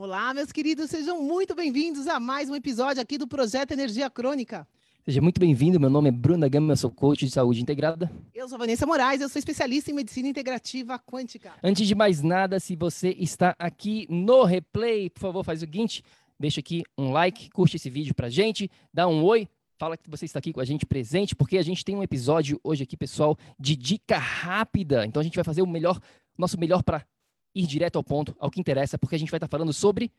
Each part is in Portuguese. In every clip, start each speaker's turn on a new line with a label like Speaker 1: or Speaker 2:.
Speaker 1: Olá, meus queridos, sejam muito bem-vindos a mais um episódio aqui do Projeto Energia Crônica.
Speaker 2: Seja muito bem-vindo, meu nome é Bruna Gama, eu sou coach de saúde integrada.
Speaker 1: Eu sou Vanessa Moraes, eu sou especialista em medicina integrativa quântica.
Speaker 2: Antes de mais nada, se você está aqui no replay, por favor, faz o seguinte, deixa aqui um like, curte esse vídeo pra gente, dá um oi, fala que você está aqui com a gente presente, porque a gente tem um episódio hoje aqui, pessoal, de dica rápida. Então a gente vai fazer o melhor, nosso melhor para ir direto ao ponto, ao que interessa, porque a gente vai estar falando sobre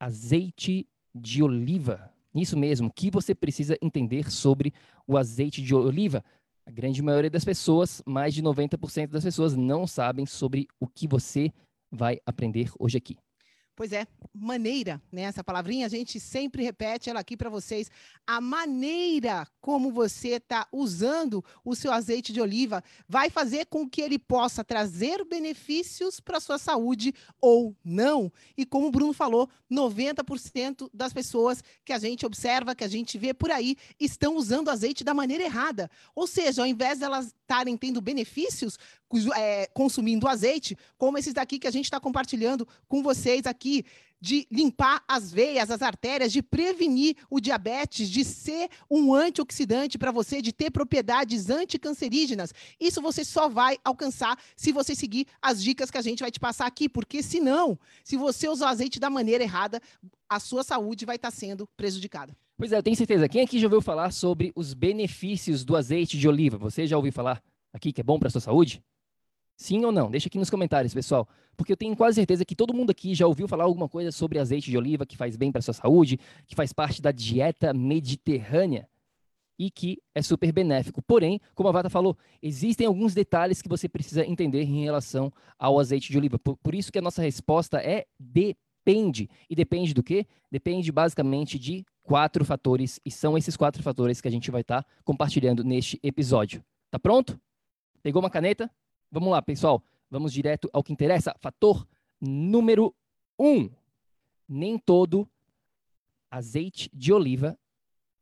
Speaker 2: azeite de oliva. Isso mesmo, o que você precisa entender sobre o azeite de oliva? A grande maioria das pessoas, mais de 90% das pessoas, não sabem sobre o que você vai aprender hoje aqui.
Speaker 1: Pois é, maneira, né? Essa palavrinha a gente sempre repete ela aqui para vocês. A maneira como você está usando o seu azeite de oliva vai fazer com que ele possa trazer benefícios para a sua saúde ou não. E como o Bruno falou, 90% das pessoas que a gente observa, que a gente vê por aí, estão usando azeite da maneira errada. Ou seja, ao invés de estarem tendo benefícios, é, consumindo azeite, como esses daqui que a gente está compartilhando com vocês aqui, de limpar as veias, as artérias, de prevenir o diabetes, de ser um antioxidante para você, de ter propriedades anticancerígenas. Isso você só vai alcançar se você seguir as dicas que a gente vai te passar aqui, porque senão, se você usar o azeite da maneira errada, a sua saúde vai estar tá sendo prejudicada.
Speaker 2: Pois é, eu tenho certeza. Quem aqui já ouviu falar sobre os benefícios do azeite de oliva? Você já ouviu falar aqui que é bom para a sua saúde? Sim ou não? Deixa aqui nos comentários, pessoal. Porque eu tenho quase certeza que todo mundo aqui já ouviu falar alguma coisa sobre azeite de oliva que faz bem para sua saúde, que faz parte da dieta mediterrânea e que é super benéfico. Porém, como a Vata falou, existem alguns detalhes que você precisa entender em relação ao azeite de oliva. Por, por isso que a nossa resposta é depende. E depende do quê? Depende basicamente de quatro fatores, e são esses quatro fatores que a gente vai estar tá compartilhando neste episódio. Tá pronto? Pegou uma caneta? Vamos lá, pessoal. Vamos direto ao que interessa. Fator número um. Nem todo azeite de oliva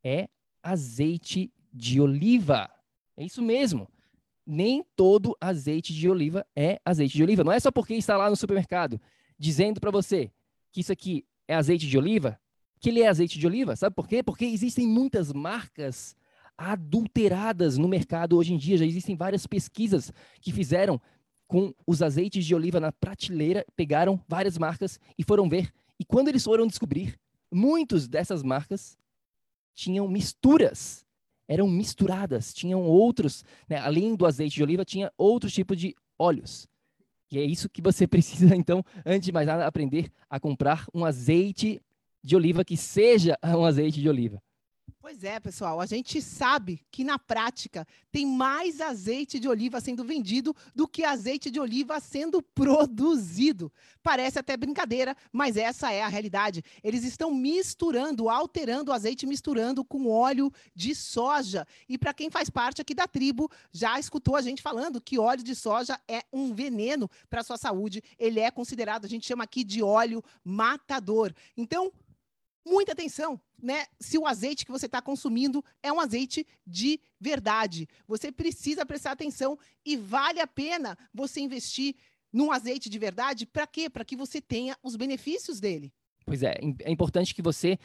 Speaker 2: é azeite de oliva. É isso mesmo. Nem todo azeite de oliva é azeite de oliva. Não é só porque está lá no supermercado dizendo para você que isso aqui é azeite de oliva, que ele é azeite de oliva. Sabe por quê? Porque existem muitas marcas adulteradas no mercado hoje em dia. Já existem várias pesquisas que fizeram com os azeites de oliva na prateleira, pegaram várias marcas e foram ver. E quando eles foram descobrir, muitas dessas marcas tinham misturas, eram misturadas, tinham outros, né, além do azeite de oliva, tinha outros tipos de óleos. E é isso que você precisa, então, antes de mais nada, aprender a comprar um azeite de oliva que seja um azeite de oliva.
Speaker 1: Pois é, pessoal, a gente sabe que na prática tem mais azeite de oliva sendo vendido do que azeite de oliva sendo produzido. Parece até brincadeira, mas essa é a realidade. Eles estão misturando, alterando o azeite, misturando com óleo de soja. E para quem faz parte aqui da tribo, já escutou a gente falando que óleo de soja é um veneno para a sua saúde. Ele é considerado, a gente chama aqui de óleo matador. Então, muita atenção, né? Se o azeite que você está consumindo é um azeite de verdade. Você precisa prestar atenção e vale a pena você investir num azeite de verdade. Para quê? Para que você tenha os benefícios dele.
Speaker 2: Pois é, é importante que você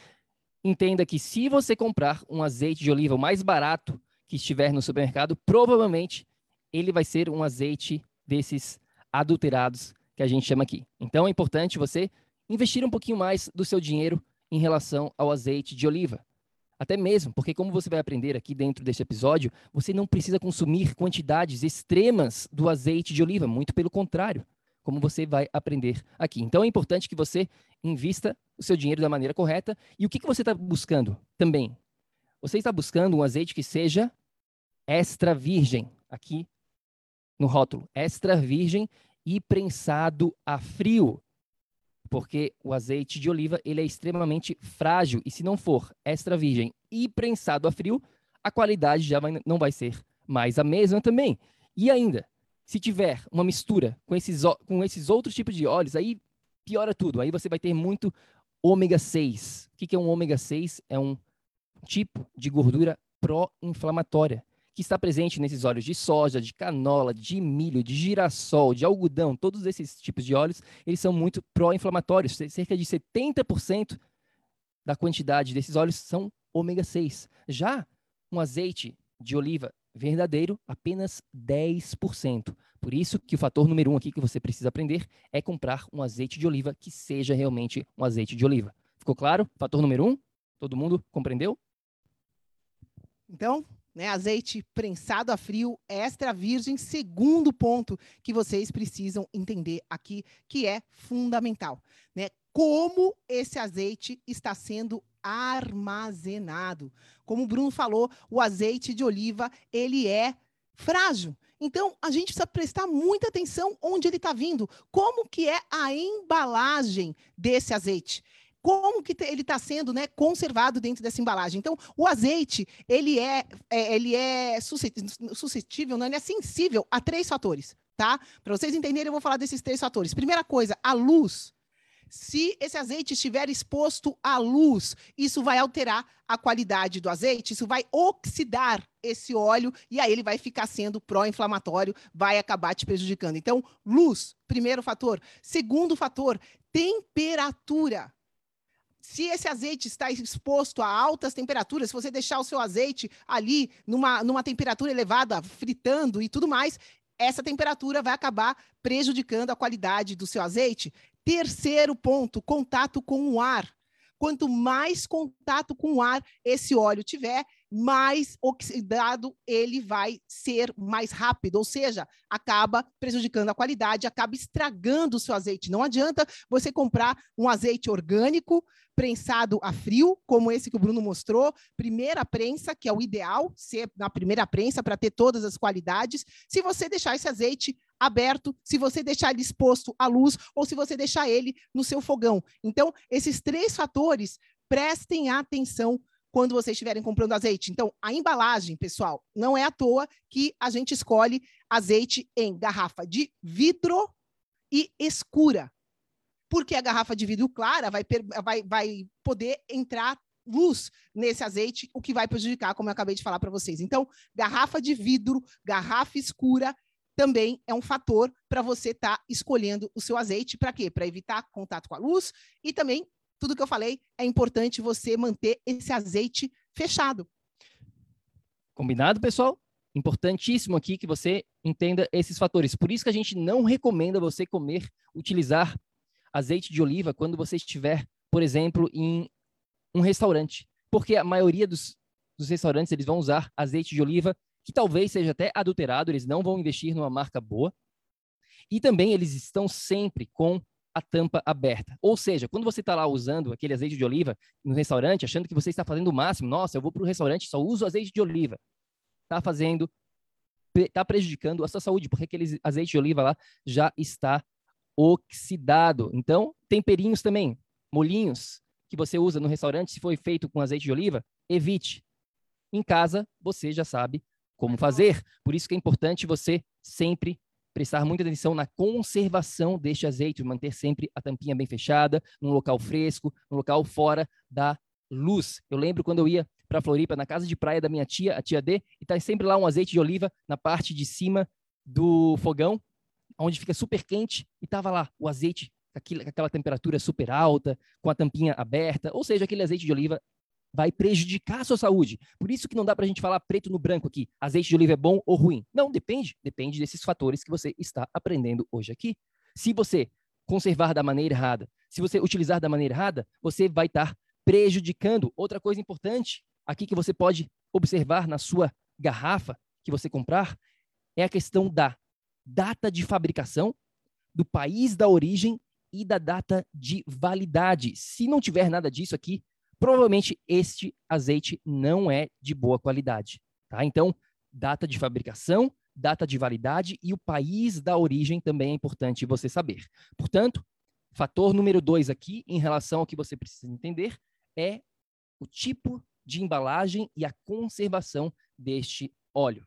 Speaker 2: entenda que se você comprar um azeite de oliva mais barato que estiver no supermercado, provavelmente ele vai ser um azeite desses adulterados que a gente chama aqui. Então é importante você investir um pouquinho mais do seu dinheiro em relação ao azeite de oliva. Até mesmo, porque como você vai aprender aqui dentro deste episódio, você não precisa consumir quantidades extremas do azeite de oliva, muito pelo contrário, como você vai aprender aqui. Então é importante que você invista o seu dinheiro da maneira correta. E o que, que você está buscando também? Você está buscando um azeite que seja extra virgem, aqui no rótulo, extra virgem e prensado a frio porque o azeite de oliva ele é extremamente frágil e se não for extra virgem e prensado a frio, a qualidade já vai, não vai ser mais a mesma também. E ainda, se tiver uma mistura com esses, com esses outros tipos de óleos, aí piora tudo. Aí você vai ter muito ômega 6. O que é um ômega 6? É um tipo de gordura pró-inflamatória que está presente nesses óleos de soja, de canola, de milho, de girassol, de algodão, todos esses tipos de óleos, eles são muito pró-inflamatórios. Cerca de 70% da quantidade desses óleos são ômega 6. Já um azeite de oliva verdadeiro, apenas 10%. Por isso que o fator número um aqui que você precisa aprender é comprar um azeite de oliva que seja realmente um azeite de oliva. Ficou claro? Fator número um? Todo mundo compreendeu?
Speaker 1: Então, né? Azeite prensado a frio, extra virgem. Segundo ponto que vocês precisam entender aqui, que é fundamental, né? Como esse azeite está sendo armazenado. Como o Bruno falou, o azeite de oliva ele é frágil. Então, a gente precisa prestar muita atenção onde ele está vindo, como que é a embalagem desse azeite como que ele está sendo né, conservado dentro dessa embalagem. Então, o azeite, ele é, é ele é suscetível, não, ele é sensível a três fatores, tá? Para vocês entenderem, eu vou falar desses três fatores. Primeira coisa, a luz. Se esse azeite estiver exposto à luz, isso vai alterar a qualidade do azeite, isso vai oxidar esse óleo e aí ele vai ficar sendo pró-inflamatório, vai acabar te prejudicando. Então, luz, primeiro fator. Segundo fator, temperatura se esse azeite está exposto a altas temperaturas, se você deixar o seu azeite ali numa, numa temperatura elevada, fritando e tudo mais, essa temperatura vai acabar prejudicando a qualidade do seu azeite. Terceiro ponto, contato com o ar. Quanto mais contato com o ar esse óleo tiver, mais oxidado ele vai ser mais rápido, ou seja, acaba prejudicando a qualidade, acaba estragando o seu azeite. Não adianta você comprar um azeite orgânico, prensado a frio, como esse que o Bruno mostrou, primeira prensa, que é o ideal, ser na primeira prensa para ter todas as qualidades. Se você deixar esse azeite aberto, se você deixar ele exposto à luz ou se você deixar ele no seu fogão. Então, esses três fatores, prestem atenção quando vocês estiverem comprando azeite. Então, a embalagem, pessoal, não é à toa que a gente escolhe azeite em garrafa de vidro e escura. Porque a garrafa de vidro clara vai, vai, vai poder entrar luz nesse azeite, o que vai prejudicar, como eu acabei de falar para vocês. Então, garrafa de vidro, garrafa escura, também é um fator para você estar tá escolhendo o seu azeite. Para quê? Para evitar contato com a luz e também tudo que eu falei, é importante você manter esse azeite fechado.
Speaker 2: Combinado, pessoal? Importantíssimo aqui que você entenda esses fatores. Por isso que a gente não recomenda você comer, utilizar azeite de oliva quando você estiver, por exemplo, em um restaurante. Porque a maioria dos, dos restaurantes eles vão usar azeite de oliva que talvez seja até adulterado, eles não vão investir numa marca boa. E também eles estão sempre com a tampa aberta. Ou seja, quando você está lá usando aquele azeite de oliva no restaurante, achando que você está fazendo o máximo, nossa, eu vou para o restaurante só uso azeite de oliva, está fazendo, está prejudicando a sua saúde, porque aquele azeite de oliva lá já está oxidado. Então, temperinhos também, molinhos que você usa no restaurante, se foi feito com azeite de oliva, evite. Em casa, você já sabe como fazer. Por isso que é importante você sempre prestar muita atenção na conservação deste azeite, manter sempre a tampinha bem fechada, num local fresco, num local fora da luz. Eu lembro quando eu ia para Floripa, na casa de praia da minha tia, a tia D, e tá sempre lá um azeite de oliva na parte de cima do fogão, onde fica super quente, e tava lá o azeite aquela temperatura super alta, com a tampinha aberta, ou seja, aquele azeite de oliva vai prejudicar a sua saúde. Por isso que não dá para a gente falar preto no branco aqui, azeite de oliva é bom ou ruim. Não, depende. Depende desses fatores que você está aprendendo hoje aqui. Se você conservar da maneira errada, se você utilizar da maneira errada, você vai estar prejudicando. Outra coisa importante aqui que você pode observar na sua garrafa que você comprar é a questão da data de fabricação, do país da origem e da data de validade. Se não tiver nada disso aqui, provavelmente este azeite não é de boa qualidade. Tá? Então, data de fabricação, data de validade e o país da origem também é importante você saber. Portanto, fator número dois aqui, em relação ao que você precisa entender, é o tipo de embalagem e a conservação deste óleo.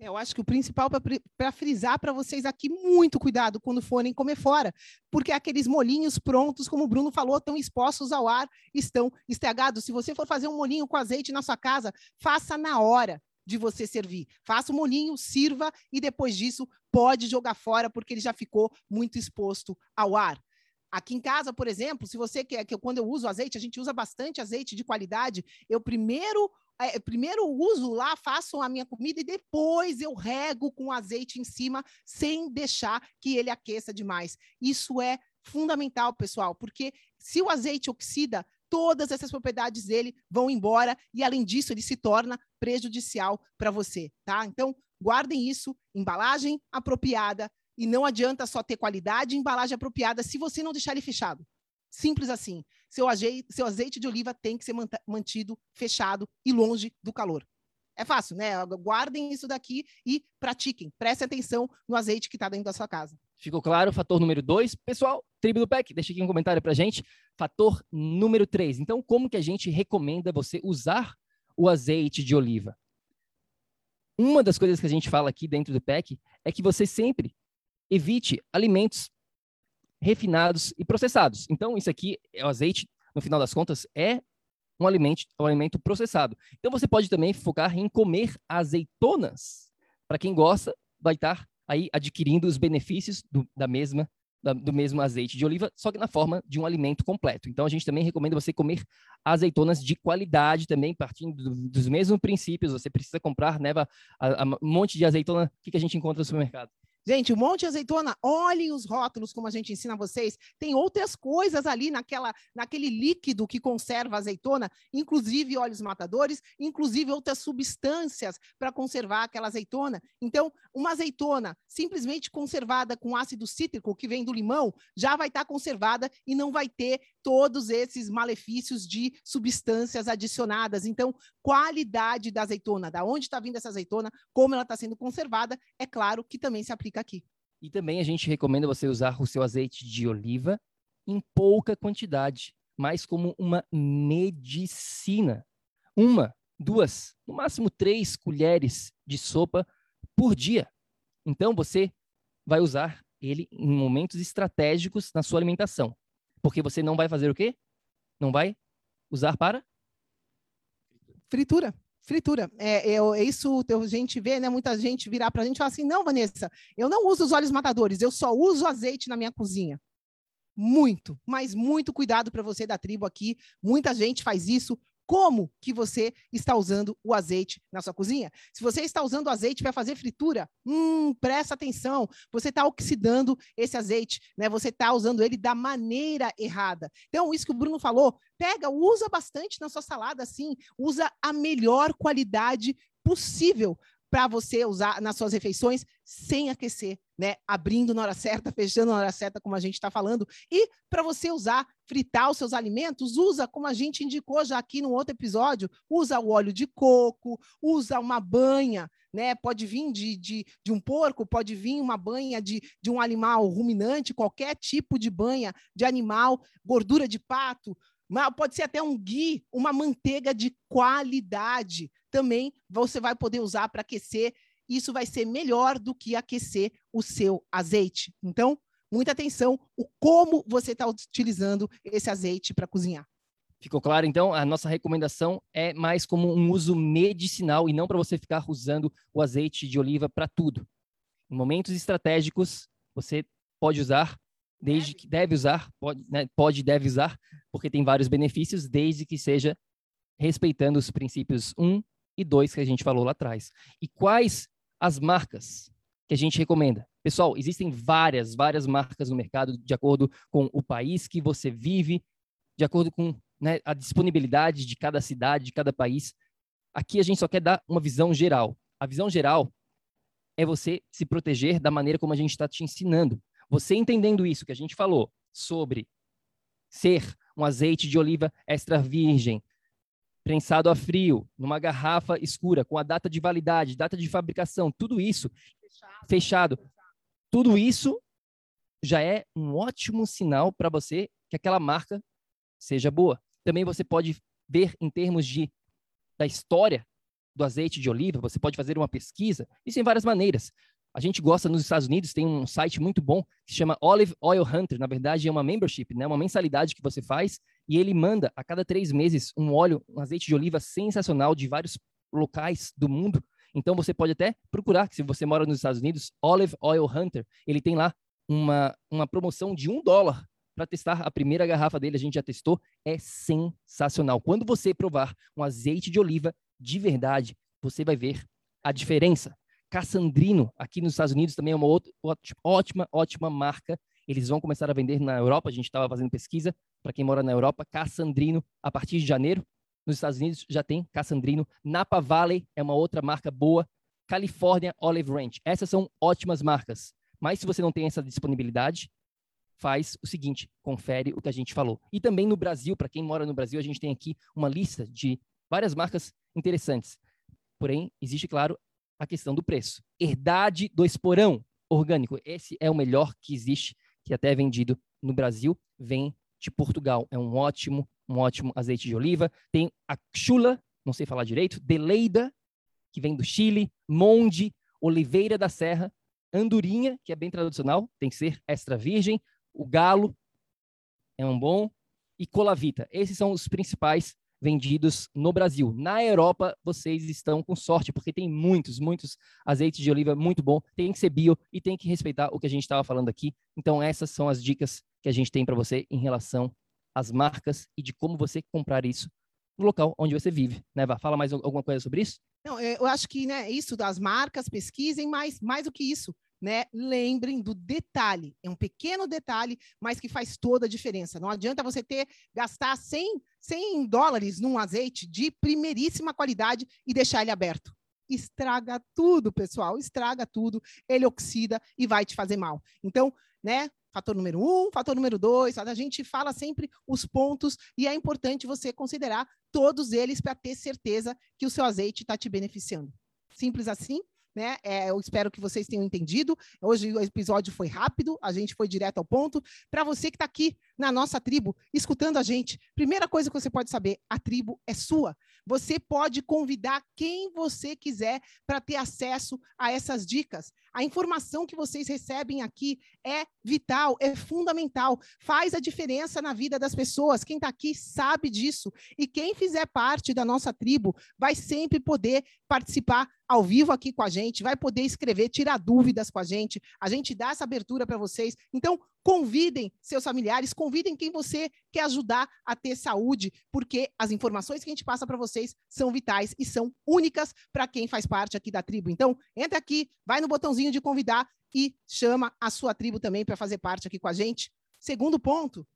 Speaker 1: Eu acho que o principal para frisar para vocês aqui, muito cuidado quando forem comer fora, porque aqueles molinhos prontos, como o Bruno falou, estão expostos ao ar, estão estragados. Se você for fazer um molinho com azeite na sua casa, faça na hora de você servir. Faça o molinho, sirva e depois disso pode jogar fora, porque ele já ficou muito exposto ao ar. Aqui em casa, por exemplo, se você quer que eu, quando eu uso azeite, a gente usa bastante azeite de qualidade. Eu primeiro é, primeiro uso lá, faço a minha comida e depois eu rego com azeite em cima, sem deixar que ele aqueça demais. Isso é fundamental, pessoal, porque se o azeite oxida, todas essas propriedades dele vão embora e, além disso, ele se torna prejudicial para você, tá? Então, guardem isso, embalagem apropriada, e não adianta só ter qualidade e embalagem apropriada se você não deixar ele fechado. Simples assim. Seu azeite, seu azeite de oliva tem que ser mantido fechado e longe do calor. É fácil, né? Guardem isso daqui e pratiquem. Prestem atenção no azeite que está dentro da sua casa.
Speaker 2: Ficou claro? Fator número dois. Pessoal, tribo do PEC, deixa aqui um comentário para gente. Fator número três. Então, como que a gente recomenda você usar o azeite de oliva? Uma das coisas que a gente fala aqui dentro do PEC é que você sempre evite alimentos refinados e processados. Então, isso aqui, o azeite, no final das contas, é um alimento, um alimento processado. Então, você pode também focar em comer azeitonas. Para quem gosta, vai estar aí adquirindo os benefícios do, da mesma da, do mesmo azeite de oliva, só que na forma de um alimento completo. Então, a gente também recomenda você comer azeitonas de qualidade também, partindo do, dos mesmos princípios. Você precisa comprar, né, um monte de azeitona que, que a gente encontra no supermercado.
Speaker 1: Gente, um monte de azeitona, olhem os rótulos, como a gente ensina vocês. Tem outras coisas ali naquela, naquele líquido que conserva a azeitona, inclusive óleos matadores, inclusive outras substâncias para conservar aquela azeitona. Então, uma azeitona simplesmente conservada com ácido cítrico, que vem do limão, já vai estar tá conservada e não vai ter todos esses malefícios de substâncias adicionadas. Então, qualidade da azeitona, da onde está vindo essa azeitona, como ela está sendo conservada, é claro que também se aplica aqui.
Speaker 2: E também a gente recomenda você usar o seu azeite de oliva em pouca quantidade, mas como uma medicina. Uma, duas, no máximo três colheres de sopa por dia. Então você vai usar ele em momentos estratégicos na sua alimentação. Porque você não vai fazer o quê? Não vai usar para
Speaker 1: fritura fritura. É, é, é isso a gente vê, né? Muita gente virar para a gente e falar assim: não, Vanessa, eu não uso os óleos matadores, eu só uso azeite na minha cozinha. Muito, mas muito cuidado para você da tribo aqui. Muita gente faz isso como que você está usando o azeite na sua cozinha. Se você está usando o azeite para fazer fritura, hum, presta atenção, você está oxidando esse azeite, né? Você está usando ele da maneira errada. Então, isso que o Bruno falou, pega, usa bastante na sua salada, assim, usa a melhor qualidade possível para você usar nas suas refeições sem aquecer, né? Abrindo na hora certa, fechando na hora certa, como a gente está falando. E para você usar, fritar os seus alimentos, usa, como a gente indicou já aqui no outro episódio, usa o óleo de coco, usa uma banha, né? Pode vir de, de, de um porco, pode vir uma banha de, de um animal ruminante, qualquer tipo de banha de animal, gordura de pato, pode ser até um ghee, uma manteiga de qualidade. Também você vai poder usar para aquecer isso vai ser melhor do que aquecer o seu azeite. Então, muita atenção o como você está utilizando esse azeite para cozinhar.
Speaker 2: Ficou claro? Então, a nossa recomendação é mais como um uso medicinal e não para você ficar usando o azeite de oliva para tudo. Em momentos estratégicos, você pode usar, desde que deve usar, pode, né, pode deve usar, porque tem vários benefícios, desde que seja respeitando os princípios 1 e 2 que a gente falou lá atrás. E quais as marcas que a gente recomenda? Pessoal, existem várias, várias marcas no mercado de acordo com o país que você vive, de acordo com né, a disponibilidade de cada cidade, de cada país. Aqui a gente só quer dar uma visão geral. A visão geral é você se proteger da maneira como a gente está te ensinando. Você entendendo isso que a gente falou sobre ser um azeite de oliva extra virgem, prensado a frio, numa garrafa escura, com a data de validade, data de fabricação, tudo isso fechado, fechado tudo isso já é um ótimo sinal para você que aquela marca seja boa. Também você pode ver em termos de da história do azeite de oliva, você pode fazer uma pesquisa, isso em várias maneiras. A gente gosta nos Estados Unidos, tem um site muito bom que se chama Olive Oil Hunter. Na verdade, é uma membership, né? uma mensalidade que você faz e ele manda a cada três meses um óleo, um azeite de oliva sensacional de vários locais do mundo. Então você pode até procurar, se você mora nos Estados Unidos, Olive Oil Hunter. Ele tem lá uma, uma promoção de um dólar para testar a primeira garrafa dele. A gente já testou, é sensacional. Quando você provar um azeite de oliva de verdade, você vai ver a diferença. Cassandrino, aqui nos Estados Unidos, também é uma outra, ótima, ótima marca. Eles vão começar a vender na Europa. A gente estava fazendo pesquisa para quem mora na Europa. Cassandrino, a partir de janeiro. Nos Estados Unidos já tem Cassandrino. Napa Valley é uma outra marca boa. California Olive Ranch. Essas são ótimas marcas. Mas se você não tem essa disponibilidade, faz o seguinte: confere o que a gente falou. E também no Brasil, para quem mora no Brasil, a gente tem aqui uma lista de várias marcas interessantes. Porém, existe, claro, a questão do preço. Herdade do esporão orgânico. Esse é o melhor que existe, que até é vendido no Brasil, vem de Portugal. É um ótimo, um ótimo azeite de oliva. Tem a chula, não sei falar direito, Deleida, que vem do Chile, Monde, Oliveira da Serra, Andorinha, que é bem tradicional, tem que ser extra virgem, o Galo é um bom e Colavita. Esses são os principais vendidos no Brasil. Na Europa, vocês estão com sorte, porque tem muitos, muitos azeites de oliva muito bom. Tem que ser bio e tem que respeitar o que a gente estava falando aqui. Então, essas são as dicas que a gente tem para você em relação às marcas e de como você comprar isso no local onde você vive. Né, Vá? Fala mais alguma coisa sobre isso?
Speaker 1: Não, eu acho que né, isso das marcas, pesquisem, mas mais do que isso, né? Lembrem do detalhe. É um pequeno detalhe, mas que faz toda a diferença. Não adianta você ter gastar 100, 100 dólares num azeite de primeiríssima qualidade e deixar ele aberto. Estraga tudo, pessoal. Estraga tudo. Ele oxida e vai te fazer mal. Então, né? Fator número um, fator número dois, a gente fala sempre os pontos e é importante você considerar todos eles para ter certeza que o seu azeite está te beneficiando. Simples assim né? É, eu espero que vocês tenham entendido. Hoje o episódio foi rápido, a gente foi direto ao ponto. Para você que está aqui na nossa tribo, escutando a gente, primeira coisa que você pode saber: a tribo é sua. Você pode convidar quem você quiser para ter acesso a essas dicas. A informação que vocês recebem aqui é vital, é fundamental, faz a diferença na vida das pessoas. Quem está aqui sabe disso. E quem fizer parte da nossa tribo vai sempre poder participar ao vivo aqui com a gente, vai poder escrever, tirar dúvidas com a gente. A gente dá essa abertura para vocês. Então, convidem seus familiares, convidem quem você quer ajudar a ter saúde, porque as informações que a gente passa para vocês são vitais e são únicas para quem faz parte aqui da tribo. Então, entra aqui, vai no botãozinho de convidar e chama a sua tribo também para fazer parte aqui com a gente. Segundo ponto,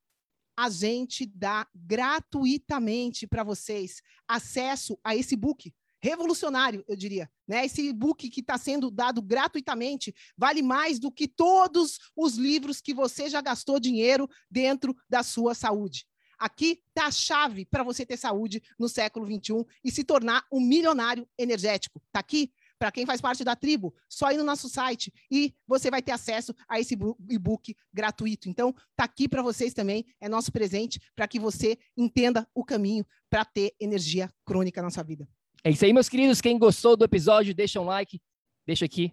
Speaker 1: a gente dá gratuitamente para vocês acesso a esse book revolucionário, eu diria. Né? Esse e-book que está sendo dado gratuitamente vale mais do que todos os livros que você já gastou dinheiro dentro da sua saúde. Aqui está a chave para você ter saúde no século XXI e se tornar um milionário energético. Está aqui para quem faz parte da tribo, só ir no nosso site e você vai ter acesso a esse e-book gratuito. Então, está aqui para vocês também, é nosso presente para que você entenda o caminho para ter energia crônica na sua vida.
Speaker 2: É isso aí, meus queridos. Quem gostou do episódio, deixa um like. deixa aqui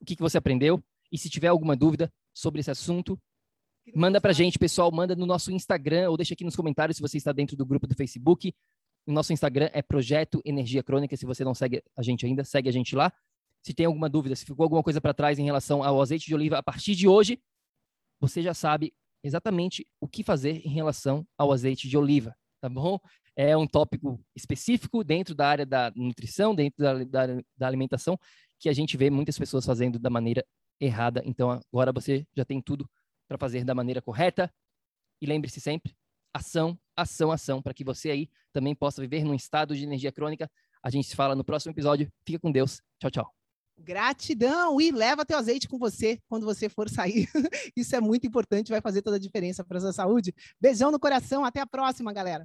Speaker 2: o que, que você aprendeu. E se tiver alguma dúvida sobre esse assunto, manda pra gente, pessoal. Manda no nosso Instagram ou deixa aqui nos comentários se você está dentro do grupo do Facebook. O nosso Instagram é Projeto Energia Crônica. Se você não segue a gente ainda, segue a gente lá. Se tem alguma dúvida, se ficou alguma coisa para trás em relação ao azeite de oliva, a partir de hoje, você já sabe exatamente o que fazer em relação ao azeite de oliva, tá bom? É um tópico específico dentro da área da nutrição, dentro da, da, da alimentação, que a gente vê muitas pessoas fazendo da maneira errada. Então, agora você já tem tudo para fazer da maneira correta. E lembre-se sempre, ação, ação, ação, para que você aí também possa viver num estado de energia crônica. A gente se fala no próximo episódio. Fica com Deus. Tchau, tchau.
Speaker 1: Gratidão e leva teu azeite com você quando você for sair. Isso é muito importante, vai fazer toda a diferença para a sua saúde. Beijão no coração, até a próxima, galera.